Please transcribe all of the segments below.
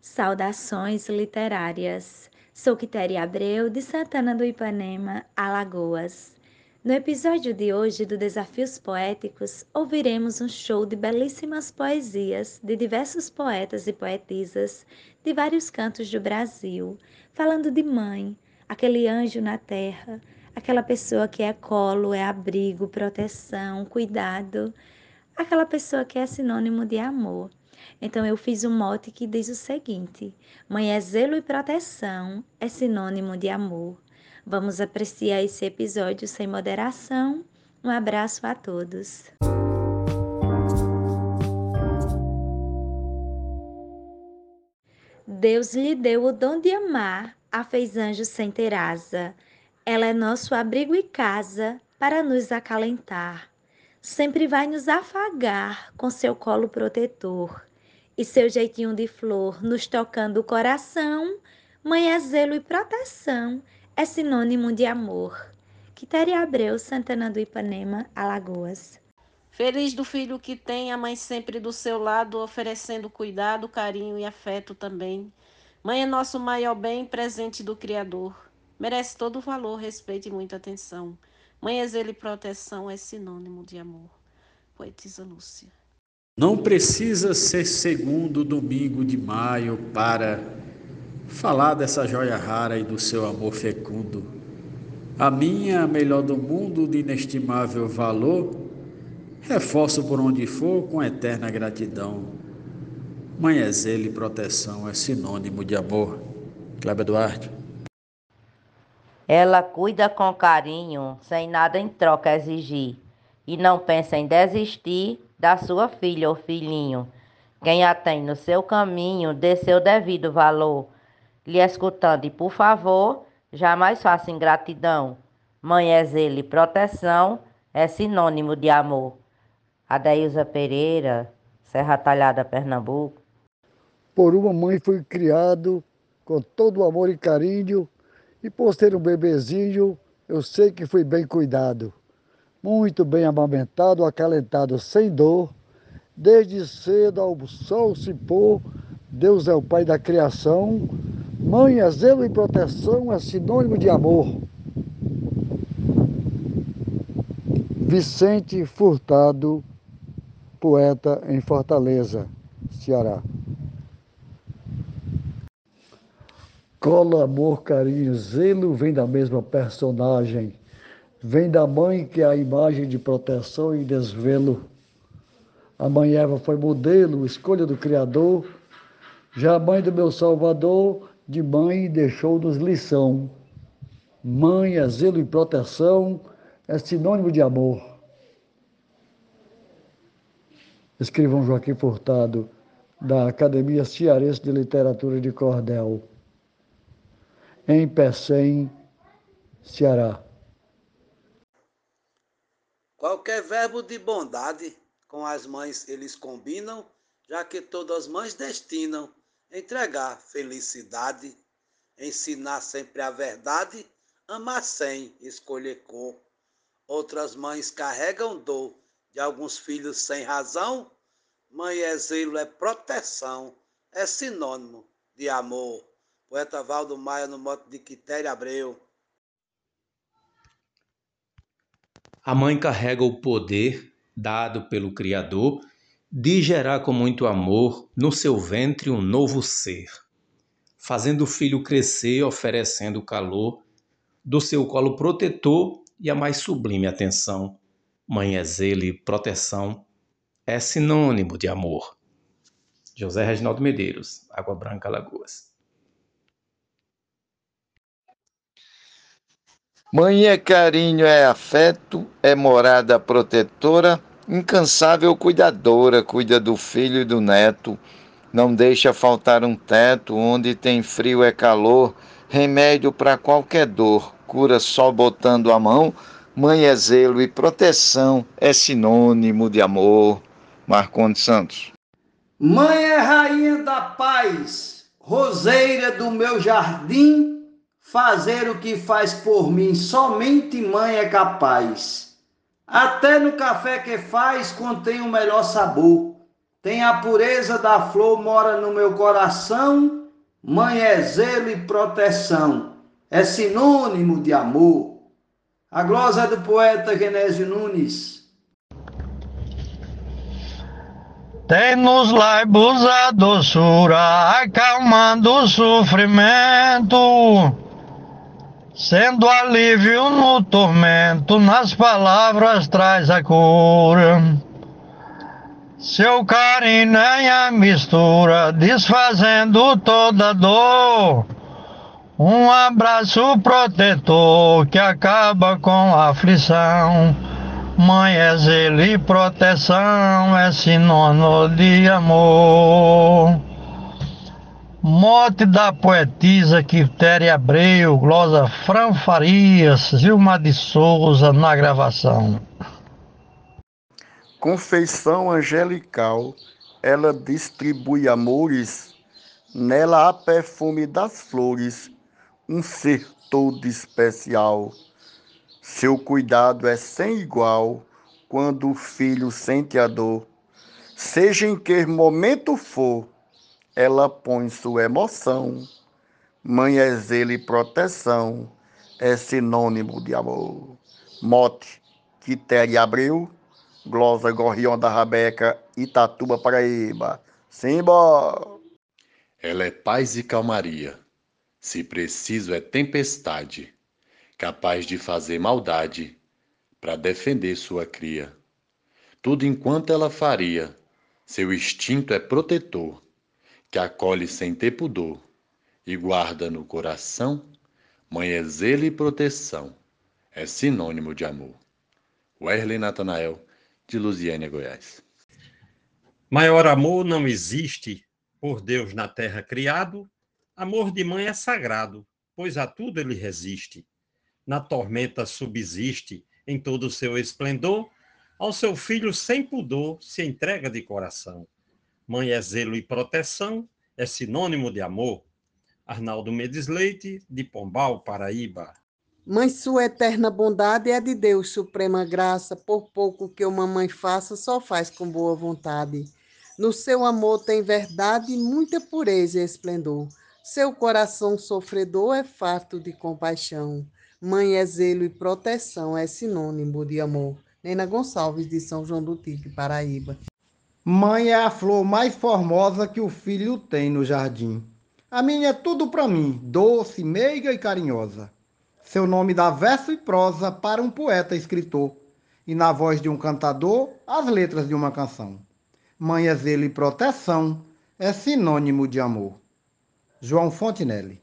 Saudações literárias. Sou Quitéria Abreu, de Santana do Ipanema, Alagoas. No episódio de hoje do Desafios Poéticos, ouviremos um show de belíssimas poesias de diversos poetas e poetisas de vários cantos do Brasil, falando de mãe, aquele anjo na terra, aquela pessoa que é colo, é abrigo, proteção, cuidado, aquela pessoa que é sinônimo de amor. Então eu fiz um mote que diz o seguinte: Mãe é zelo e proteção, é sinônimo de amor. Vamos apreciar esse episódio sem moderação. Um abraço a todos. Deus lhe deu o dom de amar, a fez anjo sem ter asa. Ela é nosso abrigo e casa para nos acalentar. Sempre vai nos afagar com seu colo protetor e seu jeitinho de flor nos tocando o coração. Mãe é zelo e proteção, é sinônimo de amor. Quitéria Abreu, Santana do Ipanema, Alagoas. Feliz do filho que tem a mãe sempre do seu lado, oferecendo cuidado, carinho e afeto também. Mãe é nosso maior bem, presente do Criador. Merece todo o valor, respeito e muita atenção. Mãe é zelo e proteção, é sinônimo de amor. Poetisa Lúcia. Não precisa ser segundo domingo de maio para falar dessa joia rara e do seu amor fecundo. A minha, a melhor do mundo, de inestimável valor, reforço por onde for com eterna gratidão. Mãe é zelo e proteção, é sinônimo de amor. Cléber Duarte. Ela cuida com carinho, sem nada em troca exigir, e não pensa em desistir da sua filha ou filhinho. Quem a tem no seu caminho, dê seu devido valor. Lhe escutando e, por favor, jamais faça ingratidão. Mãe é zelo e proteção, é sinônimo de amor. Adeilza Pereira, Serra Talhada, Pernambuco. Por uma mãe fui criado com todo o amor e carinho, e por ser um bebezinho, eu sei que fui bem cuidado muito bem amamentado, acalentado, sem dor. Desde cedo ao sol se pôr, Deus é o Pai da criação. Mãe é zelo e proteção, é sinônimo de amor. Vicente Furtado, poeta em Fortaleza, Ceará. Colo, amor, carinho, zelo vem da mesma personagem vem da mãe que é a imagem de proteção e desvelo. A mãe Eva foi modelo, escolha do Criador. Já a mãe do meu Salvador, de mãe deixou-nos lição. Mãe é zelo e proteção, é sinônimo de amor. Escrivão Joaquim Furtado, da Academia Cearense de Literatura de Cordel, em Pecém, Ceará. Qualquer verbo de bondade com as mães eles combinam, já que todas as mães destinam entregar felicidade, ensinar sempre a verdade, amar sem escolher cor. Outras mães carregam dor de alguns filhos sem razão. Mãe é zelo, é proteção, é sinônimo de amor. Poeta Valdo Maia no mote de Quitéria Abreu. A mãe carrega o poder dado pelo Criador de gerar com muito amor no seu ventre um novo ser, fazendo o filho crescer, oferecendo calor do seu colo protetor e a mais sublime atenção. Mãe é zelo e proteção, é sinônimo de amor. José Reginaldo Medeiros, Água Branca, Lagoas. Mãe é carinho, é afeto, é morada protetora, incansável cuidadora, cuida do filho e do neto, não deixa faltar um teto, onde tem frio é calor, remédio para qualquer dor, cura só botando a mão. Mãe é zelo e proteção, é sinônimo de amor. Marcondes Santos. Mãe é rainha da paz, roseira do meu jardim fazer o que faz por mim, somente mãe é capaz. Até no café que faz contém o melhor sabor. Tem a pureza da flor, mora no meu coração. Mãe é zelo e proteção, é sinônimo de amor. A glosa é do poeta Genésio Nunes. Tem nos laibos a doçura, acalmando o sofrimento, sendo alívio no tormento, nas palavras traz a cura. Seu carinho é a mistura, desfazendo toda dor. Um abraço protetor que acaba com a aflição. Mãe é zelo e proteção, é sinônimo de amor. Mote da poetisa Quitéria Abreu, glosa Fran Farias, Vilma de Souza na gravação. Confeição angelical, ela distribui amores, nela há perfume das flores, um ser todo especial. Seu cuidado é sem igual quando o filho sente a dor. Seja em que momento for, ela põe sua emoção. Mãe é zelo e proteção, é sinônimo de amor. Mote, Quitéria Abreu, Glosa Gorrião da Rabeca, Itatuba, Paraíba. Simba! Ela é paz e calmaria. Se preciso é tempestade, capaz de fazer maldade para defender sua cria. Tudo enquanto ela faria, seu instinto é protetor, que acolhe sem ter pudor e guarda no coração. Mãe é zelo e proteção, é sinônimo de amor. Werley Natanael, de Lusiânia, Goiás. Maior amor não existe, por Deus na terra criado. Amor de mãe é sagrado, pois a tudo ele resiste. Na tormenta subsiste, em todo o seu esplendor, ao seu filho sem pudor se entrega de coração. Mãe é zelo e proteção, é sinônimo de amor. Arnaldo Mendes Leite, de Pombal, Paraíba. Mãe, sua eterna bondade é de Deus, suprema graça, por pouco que uma mãe faça, só faz com boa vontade. No seu amor tem verdade, muita pureza e esplendor. Seu coração sofredor é farto de compaixão. Mãe é zelo e proteção, é sinônimo de amor. Nena Gonçalves, de São João do Tigre, Paraíba. Mãe é a flor mais formosa que o filho tem no jardim. A minha é tudo para mim, doce, meiga e carinhosa. Seu nome dá verso e prosa para um poeta escritor, e na voz de um cantador, as letras de uma canção. Mãe é zelo e proteção, é sinônimo de amor. João Fontinelli.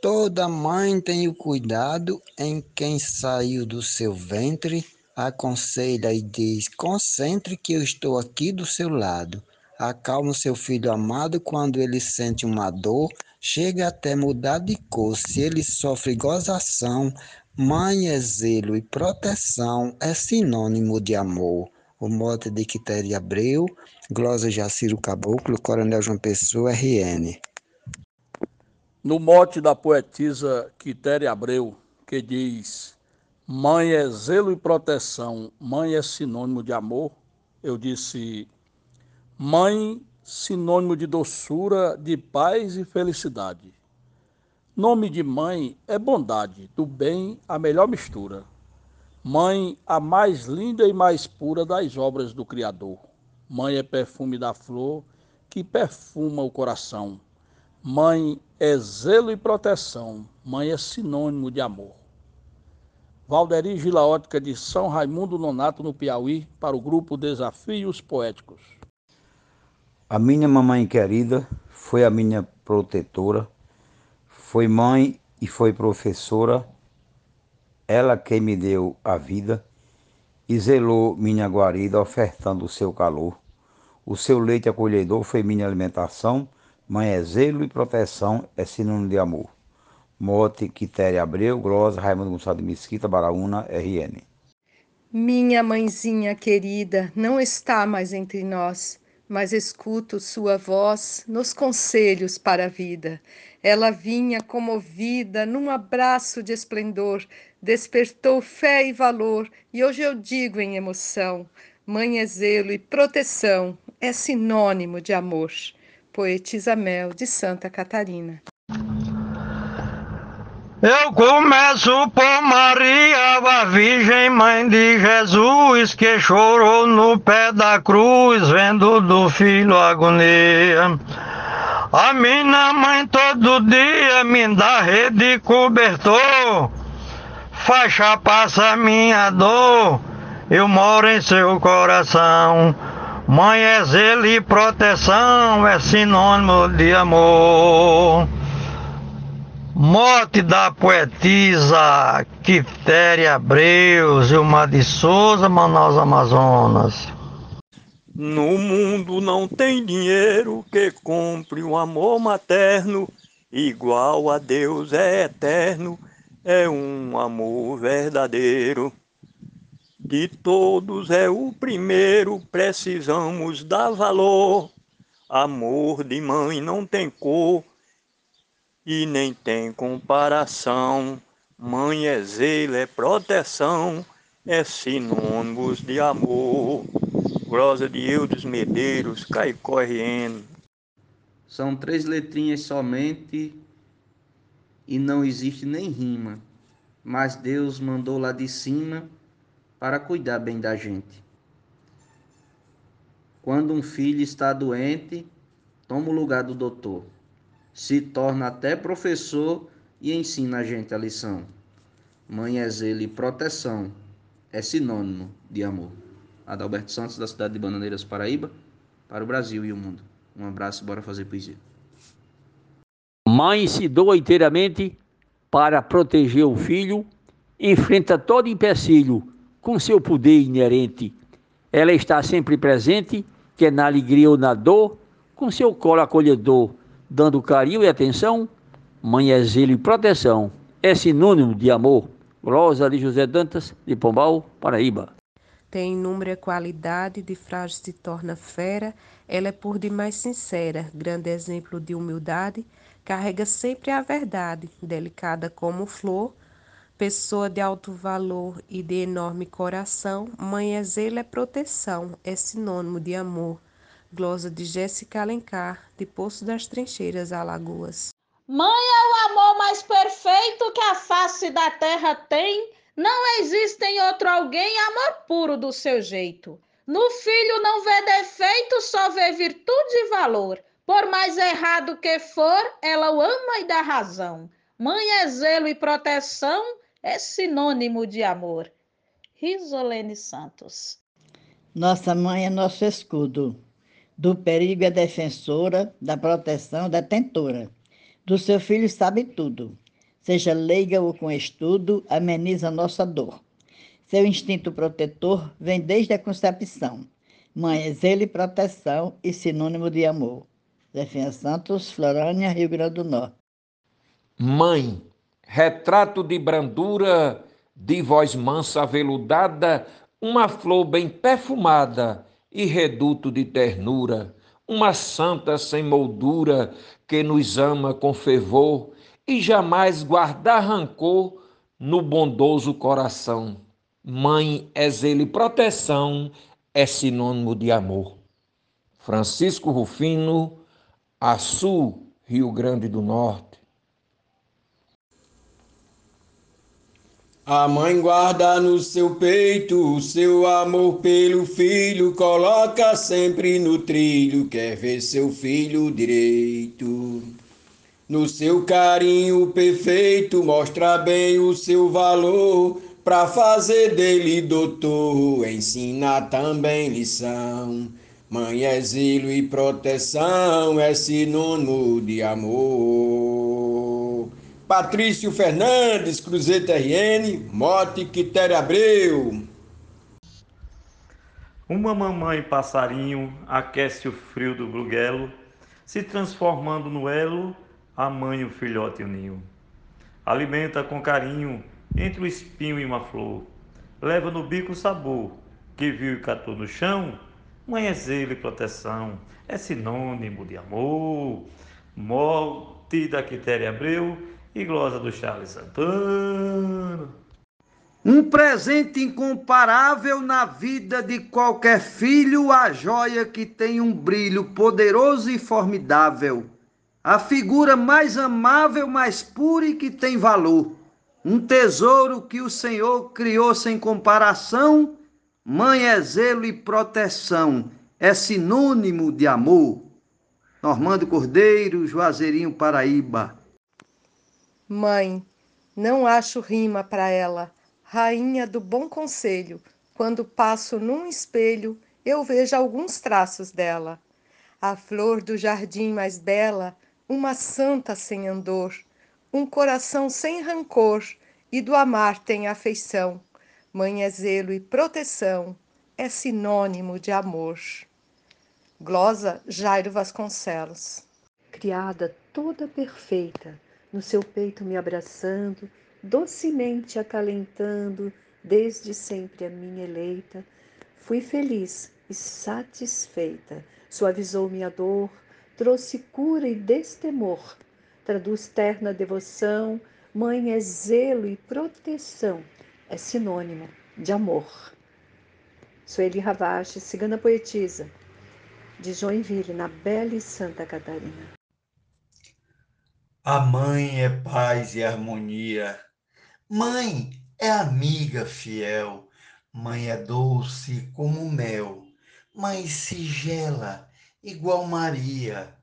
Toda mãe tem o cuidado em quem saiu do seu ventre, aconselha e diz: concentre que eu estou aqui do seu lado. Acalma o seu filho amado quando ele sente uma dor, chega até mudar de cor. Se ele sofre gozação, mãe é zelo e proteção, é sinônimo de amor. O mote de Quitéria Abreu, glosa Jaciro Caboclo, Coronel João Pessoa, RN. No mote da poetisa Quitéria Abreu, que diz: Mãe é zelo e proteção, mãe é sinônimo de amor, eu disse: Mãe, sinônimo de doçura, de paz e felicidade. Nome de mãe é bondade, do bem a melhor mistura. Mãe, a mais linda e mais pura das obras do Criador. Mãe é perfume da flor que perfuma o coração. Mãe é zelo e proteção. Mãe é sinônimo de amor. Valderi Gilaótica de São Raimundo Nonato, no Piauí, para o grupo Desafios Poéticos. A minha mamãe querida foi a minha protetora, foi mãe e foi professora ela quem me deu a vida e zelou minha guarida, ofertando o seu calor. O seu leite acolhedor foi minha alimentação, mãe é zelo e proteção, é sinônimo de amor. Mote, Quitéria Abreu, Glosa, Raimundo Gonçalves Mesquita, Baraúna, RN. Minha mãezinha querida não está mais entre nós, mas escuto sua voz nos conselhos para a vida. Ela vinha comovida num abraço de esplendor, despertou fé e valor, e hoje eu digo em emoção: Mãe é zelo e proteção, é sinônimo de amor. Poetisa Mel de Santa Catarina. Eu começo por Maria, a Virgem Mãe de Jesus, que chorou no pé da cruz, vendo do filho agonia. A minha mãe todo dia me dá rede e cobertor, faixa passa minha dor, eu moro em seu coração. Mãe é zelo e proteção, é sinônimo de amor. Morte da poetisa Quitéria Abreu, Gilmar de Souza, Manaus, Amazonas. No mundo não tem dinheiro que compre um amor materno, igual a Deus é eterno, é um amor verdadeiro. De todos é o primeiro, precisamos dar valor. Amor de mãe não tem cor e nem tem comparação. Mãe é zelo, é proteção, é sinônimos de amor. Grosa de Eudes Medeiros, Caicó RN. São três letrinhas somente e não existe nem rima, mas Deus mandou lá de cima para cuidar bem da gente. Quando um filho está doente, toma o lugar do doutor se torna até professor e ensina a gente a lição. Mãe é zelo e proteção, é sinônimo de amor. Adalberto Santos, da cidade de Bananeiras, Paraíba, para o Brasil e o mundo. Um abraço, bora fazer poesia. Mãe se doa inteiramente para proteger o filho, enfrenta todo empecilho com seu poder inerente. Ela está sempre presente, quer na alegria ou na dor, com seu colo acolhedor dando carinho e atenção, mãe é zelo e proteção, é sinônimo de amor. Rosa de José Dantas, de Pombal, Paraíba. Tem inúmera qualidade, de frágil se torna fera, ela é por demais sincera, grande exemplo de humildade, carrega sempre a verdade, delicada como flor, pessoa de alto valor e de enorme coração, mãe é zelo é proteção, é sinônimo de amor. Glosa de Jéssica Alencar, de Poço das Trincheiras, Alagoas. Mãe é o amor mais perfeito que a face da terra tem. Não existe em outro alguém amor puro do seu jeito. No filho não vê defeito, só vê virtude e valor. Por mais errado que for, ela o ama e dá razão. Mãe é zelo e proteção, é sinônimo de amor. Risolene Santos. Nossa mãe é nosso escudo do perigo é defensora, da proteção detentora. Do seu filho sabe tudo. Seja leiga ou com estudo, ameniza nossa dor. Seu instinto protetor vem desde a concepção. Mãe é e proteção e sinônimo de amor. Zefinha Santos, Florânia, Rio Grande do Norte. Mãe, retrato de brandura, de voz mansa aveludada, uma flor bem perfumada e reduto de ternura, uma santa sem moldura que nos ama com fervor e jamais guardar rancor no bondoso coração. Mãe é zelo e proteção, é sinônimo de amor. Francisco Rufino, Açu, Rio Grande do Norte. A mãe guarda no seu peito o seu amor pelo filho, coloca sempre no trilho, quer ver seu filho direito. No seu carinho perfeito, mostra bem o seu valor, pra fazer dele doutor, ensina também lição. Mãe zelo e proteção, é sinônimo de amor. Patrício Fernandes, Cruzeiro RN, Mote Quitéria Abreu. Uma mamãe passarinho aquece o frio do bruguelo, se transformando no elo, a mãe, o filhote e o ninho. Alimenta com carinho entre o espinho e uma flor, leva no bico o sabor, que viu e catou no chão, mãe é zelo e proteção, é sinônimo de amor. Morte da Quitéria Abreu, e glosa do Charles Santana. Um presente incomparável na vida de qualquer filho, a joia que tem um brilho poderoso e formidável. A figura mais amável, mais pura e que tem valor. Um tesouro que o Senhor criou sem comparação. Mãe é zelo e proteção, é sinônimo de amor. Normando Cordeiro, Juazeirinho, Paraíba. Mãe, não acho rima para ela rainha do bom conselho, quando passo num espelho, eu vejo alguns traços dela. A flor do jardim mais bela, uma santa sem andor, um coração sem rancor, e do amar tem afeição. Mãe é zelo e proteção, é sinônimo de amor. Glosa Jairo Vasconcelos. Criada toda perfeita, no seu peito me abraçando, docemente acalentando desde sempre a minha eleita, fui feliz e satisfeita. Suavizou minha dor, trouxe cura e destemor, traduz terna devoção, mãe é zelo e proteção, é sinônimo de amor. Sueli Ravache, cigana poetisa, de Joinville, na bela e Santa Catarina. A mãe é paz e harmonia, Mãe é amiga fiel, mãe é doce como mel, mãe sigela igual Maria.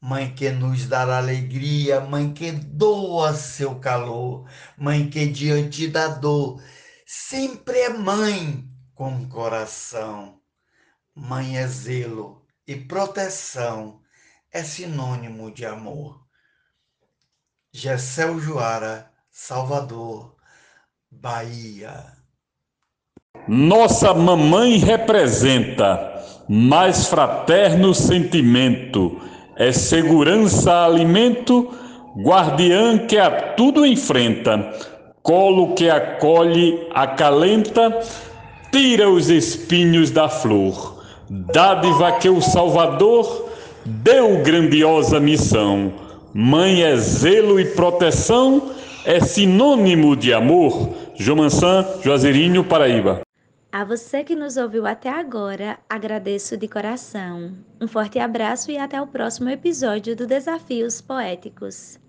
Mãe que nos dá alegria, mãe que doa seu calor, mãe que diante da dor sempre é mãe com coração. Mãe é zelo e proteção, é sinônimo de amor. Gessel Joara Salvador, Bahia. Nossa mamãe representa mais fraterno sentimento, é segurança, alimento, guardiã que a tudo enfrenta, colo que acolhe, acalenta, tira os espinhos da flor, dádiva que o Salvador deu grandiosa missão. Mãe é zelo e proteção é sinônimo de amor. Jomansan, Juazeirinho, Paraíba. A você que nos ouviu até agora, agradeço de coração. Um forte abraço e até o próximo episódio do Desafios Poéticos.